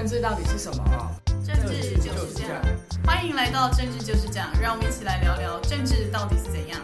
政治到底是什么？政治就是这样。欢迎来到政治就是这样，让我们一起来聊聊政治到底是怎样。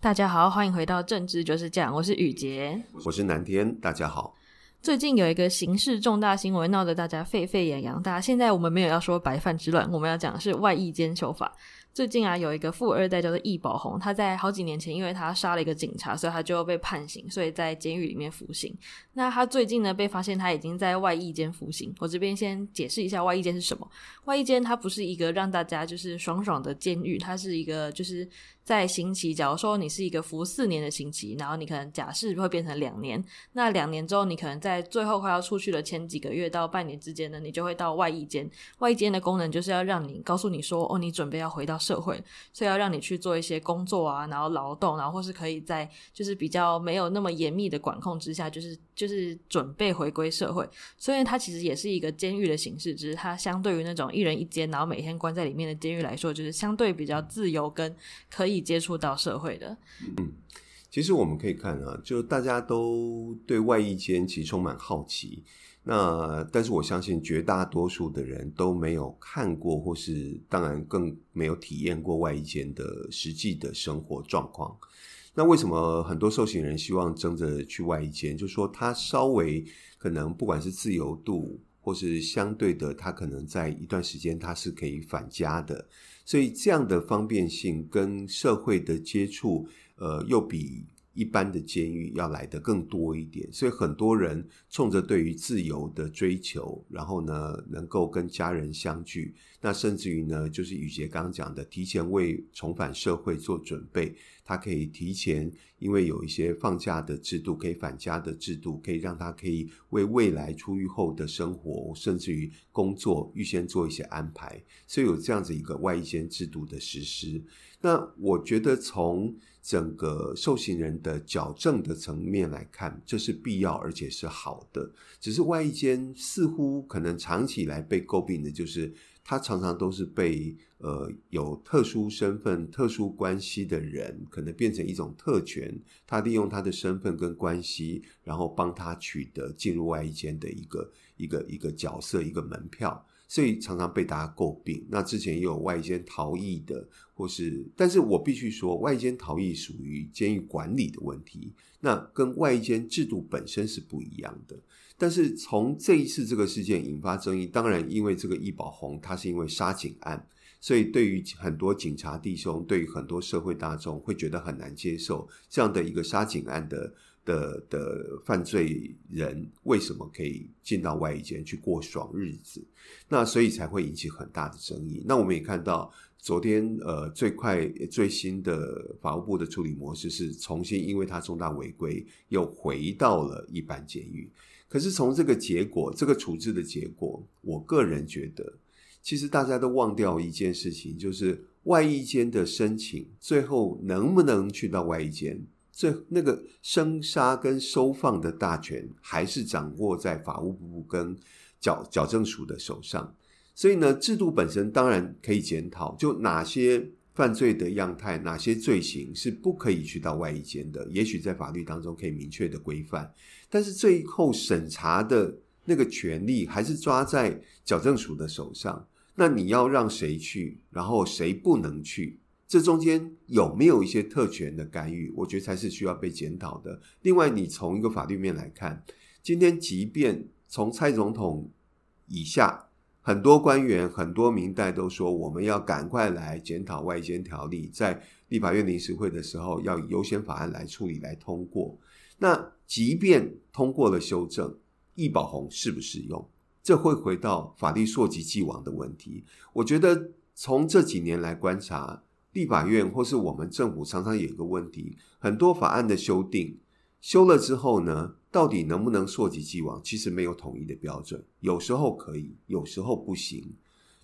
大家好，欢迎回到政治就是这样，我是雨洁，我是南天，大家好。最近有一个刑事重大新闻，闹得大家沸沸扬扬。大家现在我们没有要说白饭之乱，我们要讲的是外役监修法。最近啊，有一个富二代叫做易宝红，他在好几年前，因为他杀了一个警察，所以他就被判刑，所以在监狱里面服刑。那他最近呢，被发现他已经在外役间服刑。我这边先解释一下外役间是什么。外役间它不是一个让大家就是爽爽的监狱，它是一个就是在刑期，假如说你是一个服四年的刑期，然后你可能假释会变成两年，那两年之后你可能在最后快要出去的前几个月到半年之间呢，你就会到外役间。外役间的功能就是要让你告诉你说，哦，你准备要回到社会，所以要让你去做一些工作啊，然后劳动，然后或是可以在就是比较没有那么严密的管控之下，就是就是准备回归社会。所以它其实也是一个监狱的形式，只是它相对于那种一人一间，然后每天关在里面的监狱来说，就是相对比较自由跟可以接触到社会的。嗯，其实我们可以看啊，就大家都对外一间其实充满好奇。那但是我相信绝大多数的人都没有看过，或是当然更没有体验过外衣间的实际的生活状况。那为什么很多受刑人希望争着去外衣间？就是说他稍微可能不管是自由度，或是相对的，他可能在一段时间他是可以返家的。所以这样的方便性跟社会的接触，呃，又比。一般的监狱要来的更多一点，所以很多人冲着对于自由的追求，然后呢，能够跟家人相聚，那甚至于呢，就是宇杰刚刚讲的，提前为重返社会做准备，他可以提前，因为有一些放假的制度，可以返家的制度，可以让他可以为未来出狱后的生活，甚至于工作预先做一些安排，所以有这样子一个外役监制度的实施。那我觉得从整个受刑人的矫正的层面来看，这是必要而且是好的。只是外役监似乎可能长期以来被诟病的就是，他常常都是被呃有特殊身份、特殊关系的人，可能变成一种特权，他利用他的身份跟关系，然后帮他取得进入外衣间的一个一个一个角色、一个门票。所以常常被大家诟病。那之前也有外衣间逃逸的，或是，但是我必须说，外衣间逃逸属于监狱管理的问题，那跟外衣间制度本身是不一样的。但是从这一次这个事件引发争议，当然因为这个易宝红他是因为杀警案，所以对于很多警察弟兄，对于很多社会大众会觉得很难接受这样的一个杀警案的。的的犯罪人为什么可以进到外役监去过爽日子？那所以才会引起很大的争议。那我们也看到，昨天呃最快最新的法务部的处理模式是重新，因为他重大违规又回到了一般监狱。可是从这个结果，这个处置的结果，我个人觉得，其实大家都忘掉一件事情，就是外衣间的申请最后能不能去到外衣间，最那个生杀跟收放的大权还是掌握在法务部跟矫矫正署的手上。所以呢，制度本身当然可以检讨，就哪些犯罪的样态，哪些罪行是不可以去到外衣间的，也许在法律当中可以明确的规范。但是最后审查的那个权力还是抓在矫正署的手上。那你要让谁去，然后谁不能去？这中间有没有一些特权的干预？我觉得才是需要被检讨的。另外，你从一个法律面来看，今天即便从蔡总统以下，很多官员、很多民代都说，我们要赶快来检讨外役监条例，在立法院临时会的时候，要以优先法案来处理、来通过。那即便通过了修正，易宝鸿适不适用？这会回到法律溯及既往的问题。我觉得从这几年来观察。立法院或是我们政府常常有一个问题，很多法案的修订修了之后呢，到底能不能溯及既往？其实没有统一的标准，有时候可以，有时候不行。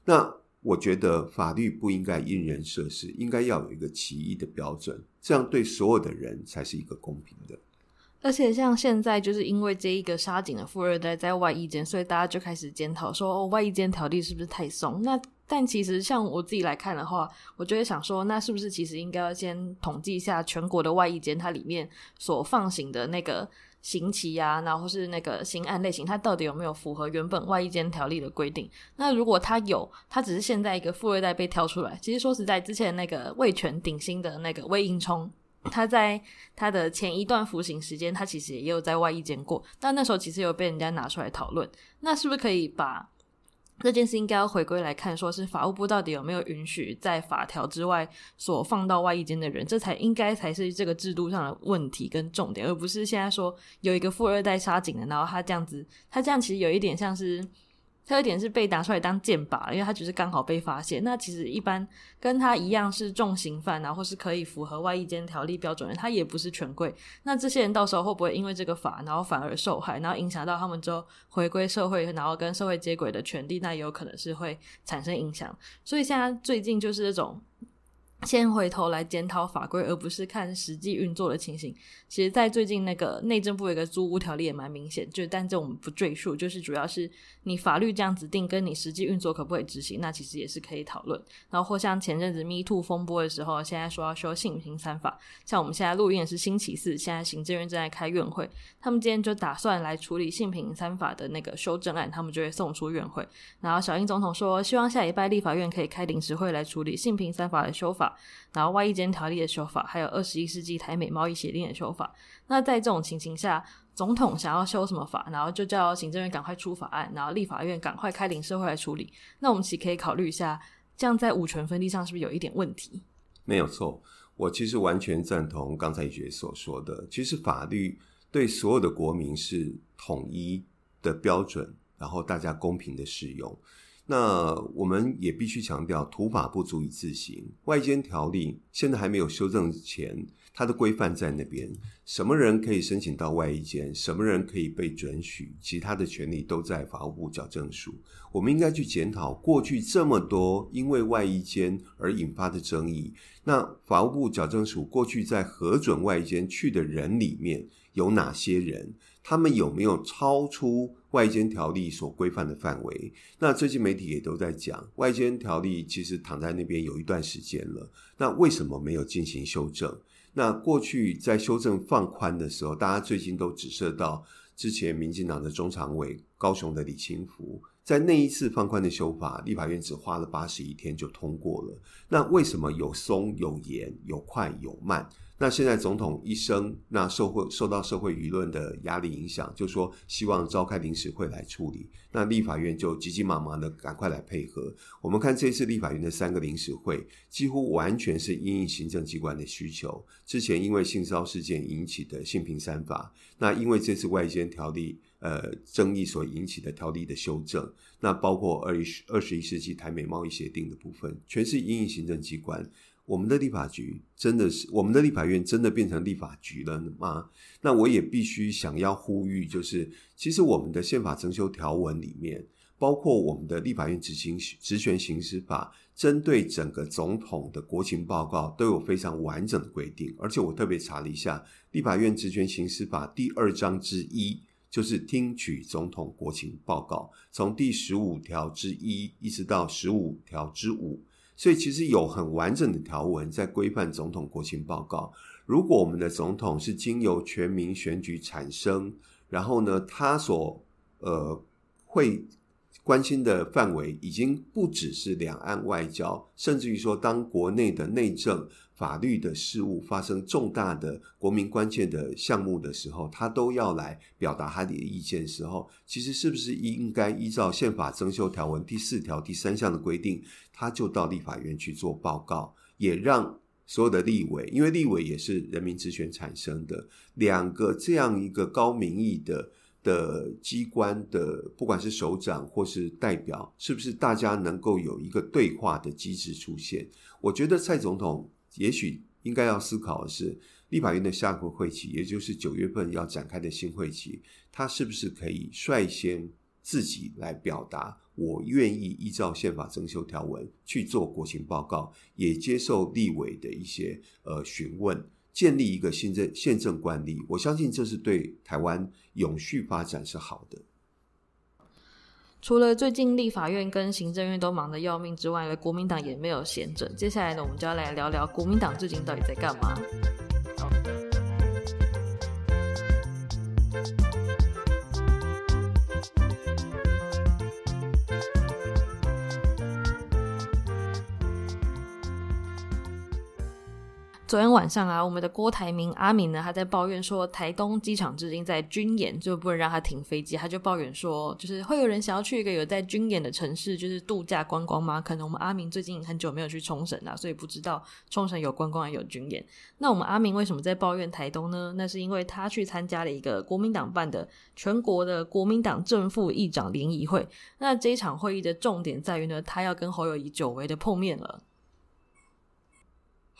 那我觉得法律不应该因人设事，应该要有一个齐一的标准，这样对所有的人才是一个公平的。而且像现在就是因为这一个杀警的富二代在外役间，所以大家就开始检讨说，哦，外役间条例是不是太松？那但其实像我自己来看的话，我就会想说，那是不是其实应该要先统计一下全国的外役间，它里面所放行的那个刑期啊，然后是那个刑案类型，它到底有没有符合原本外衣间条例的规定？那如果它有，它只是现在一个富二代被挑出来。其实说实在，之前那个味全鼎新的那个魏应冲，他在他的前一段服刑时间，他其实也有在外衣间过，但那时候其实有被人家拿出来讨论，那是不是可以把？这件事应该要回归来看，说是法务部到底有没有允许在法条之外所放到外衣间的人，这才应该才是这个制度上的问题跟重点，而不是现在说有一个富二代杀警的，然后他这样子，他这样其实有一点像是。他有点是被拿出来当箭靶，因为他只是刚好被发现。那其实一般跟他一样是重刑犯，然后是可以符合外衣间条例标准的，他也不是权贵。那这些人到时候会不会因为这个法，然后反而受害，然后影响到他们之后回归社会，然后跟社会接轨的权利，那也有可能是会产生影响。所以现在最近就是这种。先回头来检讨法规，而不是看实际运作的情形。其实，在最近那个内政部有一个租屋条例也蛮明显，就但这我们不赘述，就是主要是你法律这样子定，跟你实际运作可不可以执行，那其实也是可以讨论。然后或像前阵子 Me Too 风波的时候，现在说要修性平三法，像我们现在录音也是星期四，现在行政院正在开院会，他们今天就打算来处理性平三法的那个修正案，他们就会送出院会。然后小英总统说，希望下礼拜立法院可以开临时会来处理性平三法的修法。然后外役监条例的修法，还有二十一世纪台美贸易协定的修法。那在这种情形下，总统想要修什么法，然后就叫行政院赶快出法案，然后立法院赶快开临时会来处理。那我们其实可以考虑一下，这样在五权分立上是不是有一点问题？没有错，我其实完全赞同刚才宇杰所说的。其实法律对所有的国民是统一的标准，然后大家公平的适用。那我们也必须强调，土法不足以自行。外监条例现在还没有修正前，它的规范在那边。什么人可以申请到外役监？什么人可以被准许？其他的权利都在法务部矫正署。我们应该去检讨过去这么多因为外役监而引发的争议。那法务部矫正署过去在核准外役监去的人里面有哪些人？他们有没有超出外监条例所规范的范围？那最近媒体也都在讲，外监条例其实躺在那边有一段时间了。那为什么没有进行修正？那过去在修正放宽的时候，大家最近都指涉到之前民进党的中常委高雄的李清福，在那一次放宽的修法，立法院只花了八十一天就通过了。那为什么有松有严，有快有慢？那现在总统一生，那受会受到社会舆论的压力影响，就说希望召开临时会来处理。那立法院就急急忙忙的赶快来配合。我们看这次立法院的三个临时会，几乎完全是因应行政机关的需求。之前因为性骚事件引起的性平三法，那因为这次外监条例呃争议所引起的条例的修正，那包括二十二十一世纪台美贸易协定的部分，全是因应行政机关。我们的立法局真的是，我们的立法院真的变成立法局了吗？那我也必须想要呼吁，就是其实我们的宪法增修条文里面，包括我们的立法院执行职权行使法，针对整个总统的国情报告都有非常完整的规定。而且我特别查了一下，立法院职权行使法第二章之一，就是听取总统国情报告，从第十五条之一一直到十五条之五。所以其实有很完整的条文在规范总统国情报告。如果我们的总统是经由全民选举产生，然后呢，他所呃会关心的范围已经不只是两岸外交，甚至于说当国内的内政。法律的事务发生重大的国民关切的项目的时候，他都要来表达他的意见的时候，其实是不是应该依照宪法增修条文第四条第三项的规定，他就到立法院去做报告，也让所有的立委，因为立委也是人民直选产生的，两个这样一个高民意的的机关的，不管是首长或是代表，是不是大家能够有一个对话的机制出现？我觉得蔡总统。也许应该要思考的是，立法院的下个会期，也就是九月份要展开的新会期，他是不是可以率先自己来表达，我愿意依照宪法增修条文去做国情报告，也接受立委的一些呃询问，建立一个新政宪政惯例。我相信这是对台湾永续发展是好的。除了最近立法院跟行政院都忙得要命之外，国民党也没有闲着。接下来呢，我们就要来聊聊国民党最近到底在干嘛。昨天晚上啊，我们的郭台铭阿铭呢，他在抱怨说，台东机场最近在军演，就不能让他停飞机。他就抱怨说，就是会有人想要去一个有在军演的城市，就是度假观光吗？可能我们阿明最近很久没有去冲绳了，所以不知道冲绳有观光也有军演。那我们阿明为什么在抱怨台东呢？那是因为他去参加了一个国民党办的全国的国民党正副议长联谊会。那这一场会议的重点在于呢，他要跟侯友宜久违的碰面了。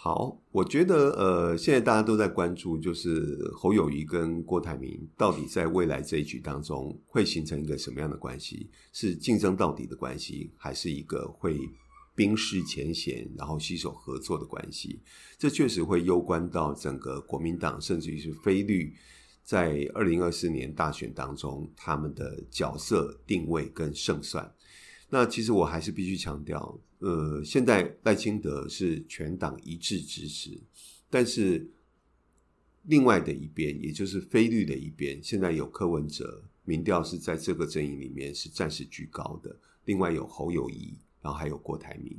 好，我觉得呃，现在大家都在关注，就是侯友宜跟郭台铭到底在未来这一局当中会形成一个什么样的关系？是竞争到底的关系，还是一个会冰释前嫌，然后携手合作的关系？这确实会攸关到整个国民党，甚至于是非绿，在二零二四年大选当中他们的角色定位跟胜算。那其实我还是必须强调，呃，现在赖清德是全党一致支持，但是另外的一边，也就是非绿的一边，现在有柯文哲，民调是在这个阵营里面是暂时居高的。另外有侯友谊，然后还有郭台铭。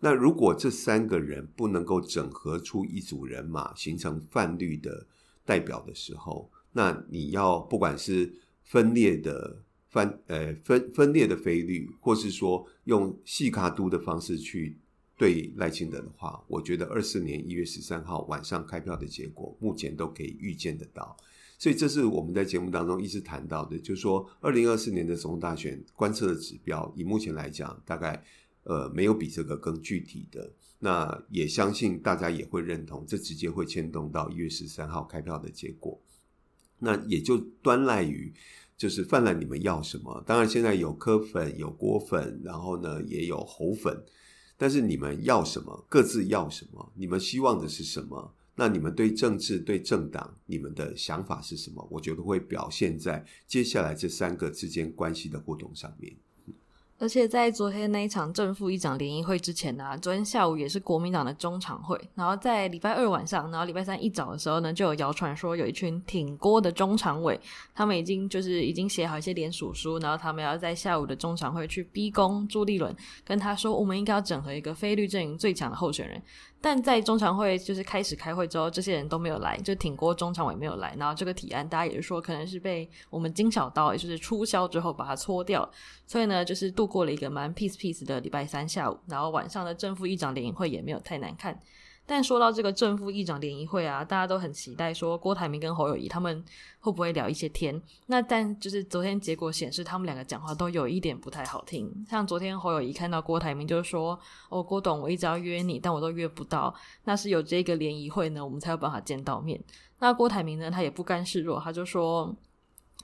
那如果这三个人不能够整合出一组人马，形成泛绿的代表的时候，那你要不管是分裂的。分呃分分裂的非绿，或是说用细卡都的方式去对赖清德的话，我觉得二四年一月十三号晚上开票的结果，目前都可以预见得到。所以这是我们在节目当中一直谈到的，就是说二零二四年的总统大选观测的指标，以目前来讲，大概呃没有比这个更具体的。那也相信大家也会认同，这直接会牵动到一月十三号开票的结果。那也就端赖于。就是泛滥，你们要什么？当然，现在有科粉，有果粉，然后呢，也有猴粉。但是你们要什么？各自要什么？你们希望的是什么？那你们对政治、对政党，你们的想法是什么？我觉得会表现在接下来这三个之间关系的互动上面。而且在昨天那一场正副议长联谊会之前呢、昨天下午也是国民党的中常会。然后在礼拜二晚上，然后礼拜三一早的时候呢，就有谣传说有一群挺郭的中常委，他们已经就是已经写好一些联署书，然后他们要在下午的中常会去逼宫朱立伦，跟他说我们应该要整合一个非绿阵营最强的候选人。但在中常会就是开始开会之后，这些人都没有来，就挺郭中常委没有来。然后这个提案，大家也是说可能是被我们金小刀，也就是出销之后把它搓掉。所以呢，就是杜过了一个蛮 peace peace 的礼拜三下午。然后晚上的正副议长联谊会也没有太难看。但说到这个正副议长联谊会啊，大家都很期待说郭台铭跟侯友宜他们会不会聊一些天。那但就是昨天结果显示，他们两个讲话都有一点不太好听。像昨天侯友宜看到郭台铭就说：“哦，郭董，我一直要约你，但我都约不到。那是有这个联谊会呢，我们才有办法见到面。”那郭台铭呢，他也不甘示弱，他就说。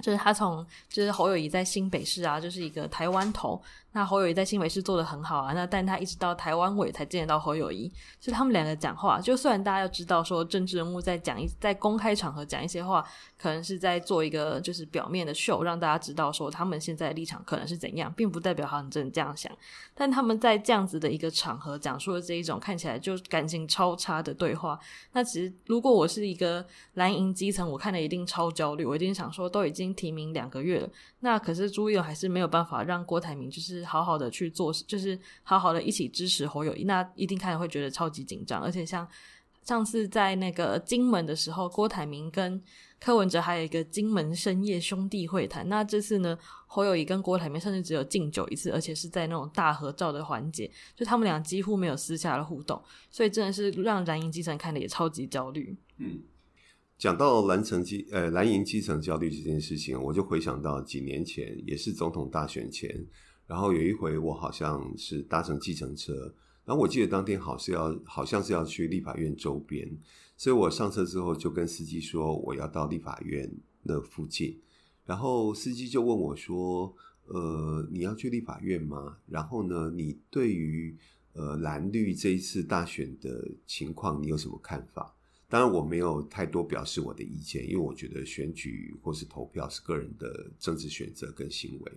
就是他从就是侯友谊在新北市啊，就是一个台湾头。那侯友谊在新北市做得很好啊，那但他一直到台湾尾才见得到侯友谊。就他们两个讲话，就虽然大家要知道说政治人物在讲一在公开场合讲一些话，可能是在做一个就是表面的秀，让大家知道说他们现在的立场可能是怎样，并不代表他们真的这样想。但他们在这样子的一个场合讲述了这一种看起来就感情超差的对话，那其实如果我是一个蓝营基层，我看了一定超焦虑，我一定想说都已经提名两个月了，那可是朱立伦还是没有办法让郭台铭就是。好好的去做，就是好好的一起支持侯友谊，那一定看会觉得超级紧张。而且像上次在那个金门的时候，郭台铭跟柯文哲还有一个金门深夜兄弟会谈。那这次呢，侯友谊跟郭台铭甚至只有敬酒一次，而且是在那种大合照的环节，就他们俩几乎没有私下的互动，所以真的是让蓝营基层看的也超级焦虑。嗯。讲到蓝层基呃蓝营基层焦虑这件事情，我就回想到几年前，也是总统大选前。然后有一回，我好像是搭乘计程车，然后我记得当天好是要，好像是要去立法院周边，所以我上车之后就跟司机说我要到立法院那附近，然后司机就问我说：“呃，你要去立法院吗？然后呢，你对于呃蓝绿这一次大选的情况，你有什么看法？”当然我没有太多表示我的意见，因为我觉得选举或是投票是个人的政治选择跟行为。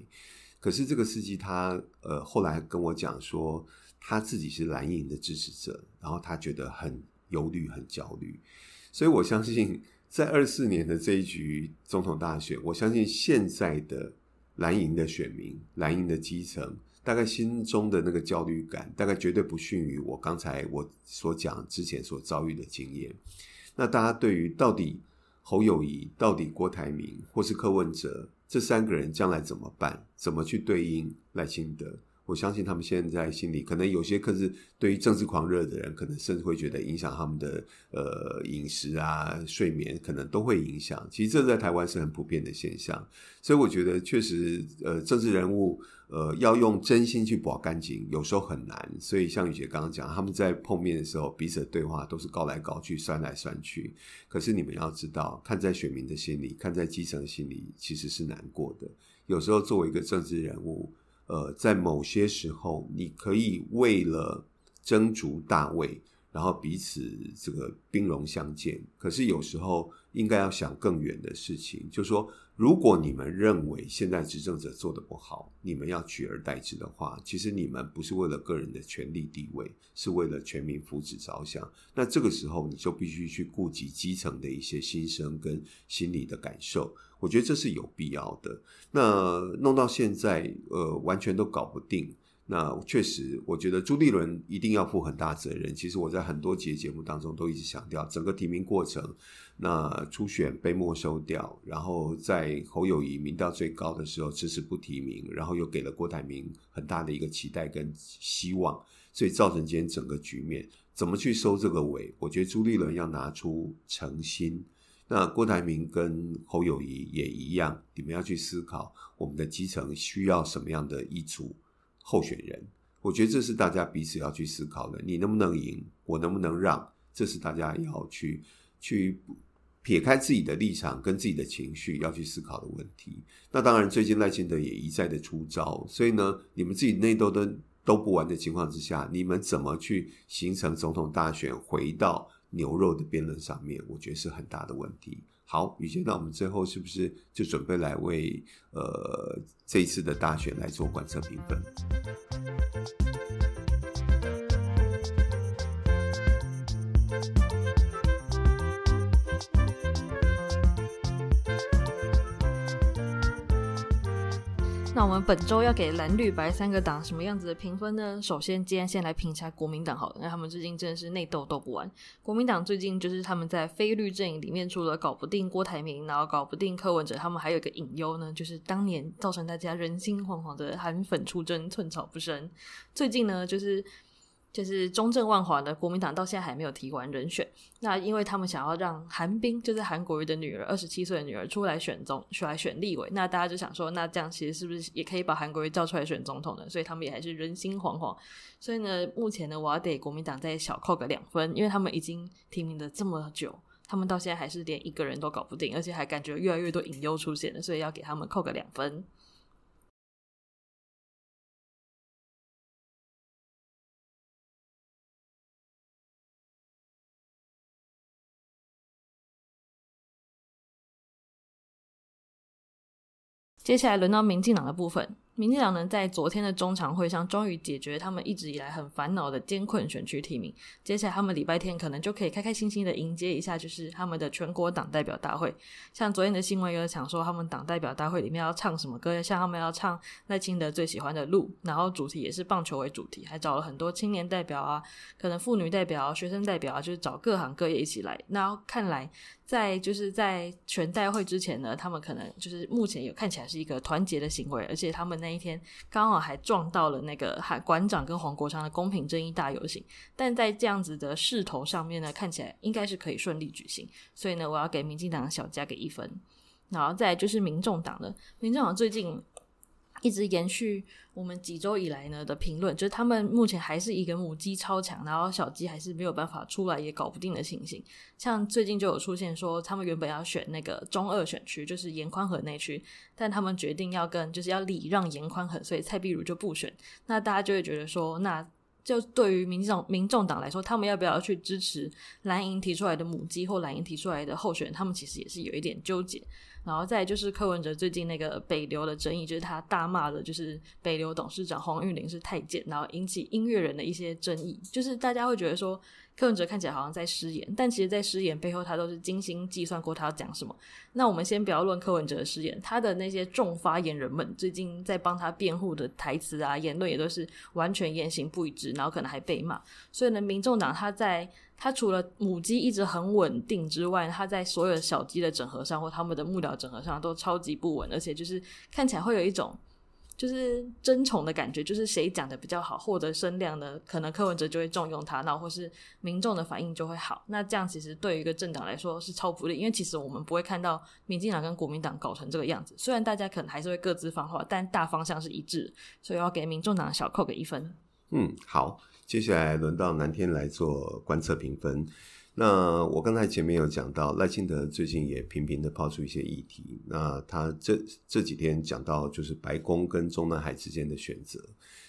可是这个司机他呃后来跟我讲说，他自己是蓝营的支持者，然后他觉得很忧虑、很焦虑。所以我相信，在二四年的这一局总统大选，我相信现在的蓝营的选民、蓝营的基层，大概心中的那个焦虑感，大概绝对不逊于我刚才我所讲之前所遭遇的经验。那大家对于到底侯友谊、到底郭台铭或是柯文哲这三个人将来怎么办？怎么去对应赖清德？我相信他们现在心里可能有些，可是对于政治狂热的人，可能甚至会觉得影响他们的呃饮食啊、睡眠，可能都会影响。其实这在台湾是很普遍的现象，所以我觉得确实呃政治人物呃要用真心去保干净，有时候很难。所以像雨杰刚刚讲，他们在碰面的时候，彼此的对话都是高来高去、酸来酸去。可是你们要知道，看在选民的心里，看在基层的心里，其实是难过的。有时候作为一个政治人物。呃，在某些时候，你可以为了争逐大位，然后彼此这个兵戎相见。可是有时候应该要想更远的事情，就说，如果你们认为现在执政者做得不好，你们要取而代之的话，其实你们不是为了个人的权力地位，是为了全民福祉着想。那这个时候，你就必须去顾及基层的一些心声跟心理的感受。我觉得这是有必要的。那弄到现在，呃，完全都搞不定。那确实，我觉得朱立伦一定要负很大责任。其实我在很多节节目当中都一直强调，整个提名过程，那初选被没收掉，然后在侯友宜民调最高的时候迟迟不提名，然后又给了郭台铭很大的一个期待跟希望，所以造成今天整个局面怎么去收这个尾？我觉得朱立伦要拿出诚心。那郭台铭跟侯友宜也一样，你们要去思考我们的基层需要什么样的一组候选人。我觉得这是大家彼此要去思考的。你能不能赢？我能不能让？这是大家要去去撇开自己的立场跟自己的情绪要去思考的问题。那当然，最近赖清德也一再的出招，所以呢，你们自己内斗都斗不完的情况之下，你们怎么去形成总统大选回到牛肉的辩论上面，我觉得是很大的问题。好，宇杰，那我们最后是不是就准备来为呃这一次的大选来做观测评分？那我们本周要给蓝绿白三个党什么样子的评分呢？首先，今天先来评一下国民党好了，因为他们最近真的是内斗斗不完。国民党最近就是他们在非绿阵营里面，除了搞不定郭台铭，然后搞不定柯文哲，他们还有一个隐忧呢，就是当年造成大家人心惶惶的韩粉出征，寸草不生。最近呢，就是。就是中正万华的国民党到现在还没有提完人选，那因为他们想要让韩冰，就是韩国瑜的女儿，二十七岁的女儿出来选总，出来选立委，那大家就想说，那这样其实是不是也可以把韩国瑜叫出来选总统呢？所以他们也还是人心惶惶。所以呢，目前呢，我要给国民党再小扣个两分，因为他们已经提名了这么久，他们到现在还是连一个人都搞不定，而且还感觉越来越多隐忧出现了，所以要给他们扣个两分。接下来轮到民进党的部分。民进党呢，在昨天的中常会上，终于解决他们一直以来很烦恼的艰困选区提名。接下来，他们礼拜天可能就可以开开心心的迎接一下，就是他们的全国党代表大会。像昨天的新闻有讲说，他们党代表大会里面要唱什么歌？像他们要唱赖清德最喜欢的《路》，然后主题也是棒球为主题，还找了很多青年代表啊，可能妇女代表啊、学生代表啊，就是找各行各业一起来。那看来，在就是在全代会之前呢，他们可能就是目前有看起来是一个团结的行为，而且他们。那一天刚好还撞到了那个海馆长跟黄国昌的公平正义大游行，但在这样子的势头上面呢，看起来应该是可以顺利举行，所以呢，我要给民进党小加给一分。然后再就是民众党的，民众党最近。一直延续我们几周以来呢的评论，就是他们目前还是一个母鸡超强，然后小鸡还是没有办法出来，也搞不定的情形。像最近就有出现说，他们原本要选那个中二选区，就是颜宽和那区，但他们决定要跟就是要礼让颜宽和，所以蔡壁如就不选。那大家就会觉得说，那就对于民众民众党来说，他们要不要去支持蓝营提出来的母鸡或蓝营提出来的候选人，他们其实也是有一点纠结。然后再就是柯文哲最近那个北流的争议，就是他大骂的，就是北流董事长黄玉玲是太监，然后引起音乐人的一些争议，就是大家会觉得说柯文哲看起来好像在失言，但其实，在失言背后，他都是精心计算过他要讲什么。那我们先不要论柯文哲的失言，他的那些众发言人们最近在帮他辩护的台词啊、言论也都是完全言行不一致，然后可能还被骂。所以呢，民众党他在。他除了母鸡一直很稳定之外，他在所有小鸡的整合上或他们的幕僚整合上都超级不稳，而且就是看起来会有一种就是争宠的感觉，就是谁讲的比较好，获得声量的，可能柯文哲就会重用他，那或是民众的反应就会好。那这样其实对于一个政党来说是超不利，因为其实我们不会看到民进党跟国民党搞成这个样子。虽然大家可能还是会各自放话，但大方向是一致，所以要给民众党小扣个一分。嗯，好。接下来轮到南天来做观测评分。那我刚才前面有讲到赖清德最近也频频的抛出一些议题。那他这这几天讲到就是白宫跟中南海之间的选择。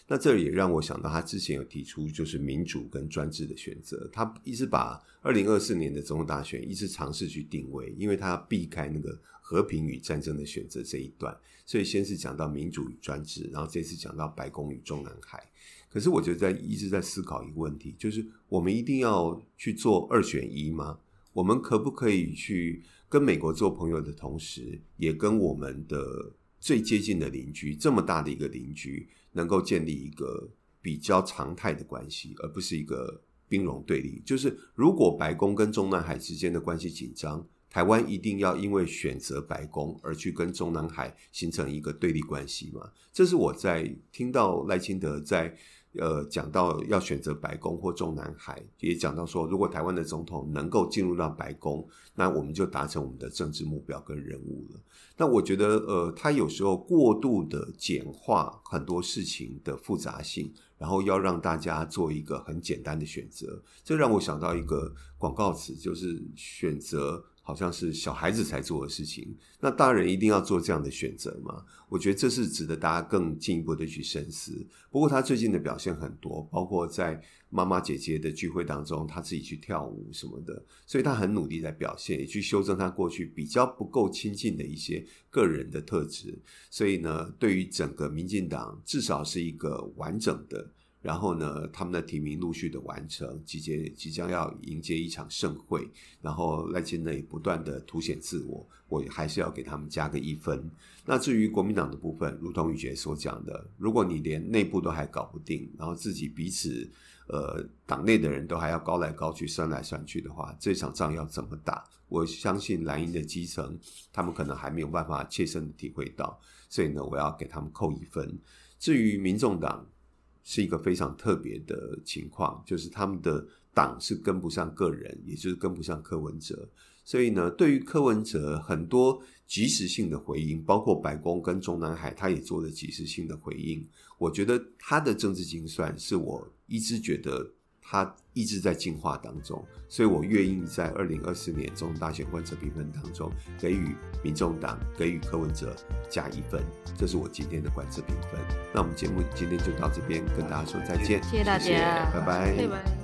那这也让我想到他之前有提出就是民主跟专制的选择。他一直把二零二四年的总统大选一直尝试去定位，因为他要避开那个和平与战争的选择这一段。所以先是讲到民主与专制，然后这次讲到白宫与中南海。可是我就在一直在思考一个问题，就是我们一定要去做二选一吗？我们可不可以去跟美国做朋友的同时，也跟我们的最接近的邻居，这么大的一个邻居，能够建立一个比较常态的关系，而不是一个兵戎对立？就是如果白宫跟中南海之间的关系紧张，台湾一定要因为选择白宫而去跟中南海形成一个对立关系吗？这是我在听到赖清德在。呃，讲到要选择白宫或中南海，也讲到说，如果台湾的总统能够进入到白宫，那我们就达成我们的政治目标跟任务了。那我觉得，呃，他有时候过度的简化很多事情的复杂性，然后要让大家做一个很简单的选择，这让我想到一个广告词，就是选择。好像是小孩子才做的事情，那大人一定要做这样的选择吗？我觉得这是值得大家更进一步的去深思。不过他最近的表现很多，包括在妈妈姐姐的聚会当中，他自己去跳舞什么的，所以他很努力在表现，也去修正他过去比较不够亲近的一些个人的特质。所以呢，对于整个民进党，至少是一个完整的。然后呢，他们的提名陆续的完成，即接即将要迎接一场盛会。然后赖清德也不断的凸显自我，我还是要给他们加个一分。那至于国民党的部分，如同宇杰所讲的，如果你连内部都还搞不定，然后自己彼此呃党内的人都还要高来高去、算来算去的话，这场仗要怎么打？我相信蓝营的基层，他们可能还没有办法切身的体会到。所以呢，我要给他们扣一分。至于民众党，是一个非常特别的情况，就是他们的党是跟不上个人，也就是跟不上柯文哲。所以呢，对于柯文哲很多即时性的回应，包括白宫跟中南海，他也做了即时性的回应。我觉得他的政治精算是我一直觉得。他一直在进化当中，所以我愿意在二零二四年总统大选观测评分当中给予民众党、给予柯文哲加一分，这是我今天的观测评分。那我们节目今天就到这边，跟大家说再见，谢谢大家，谢谢，拜拜。拜拜。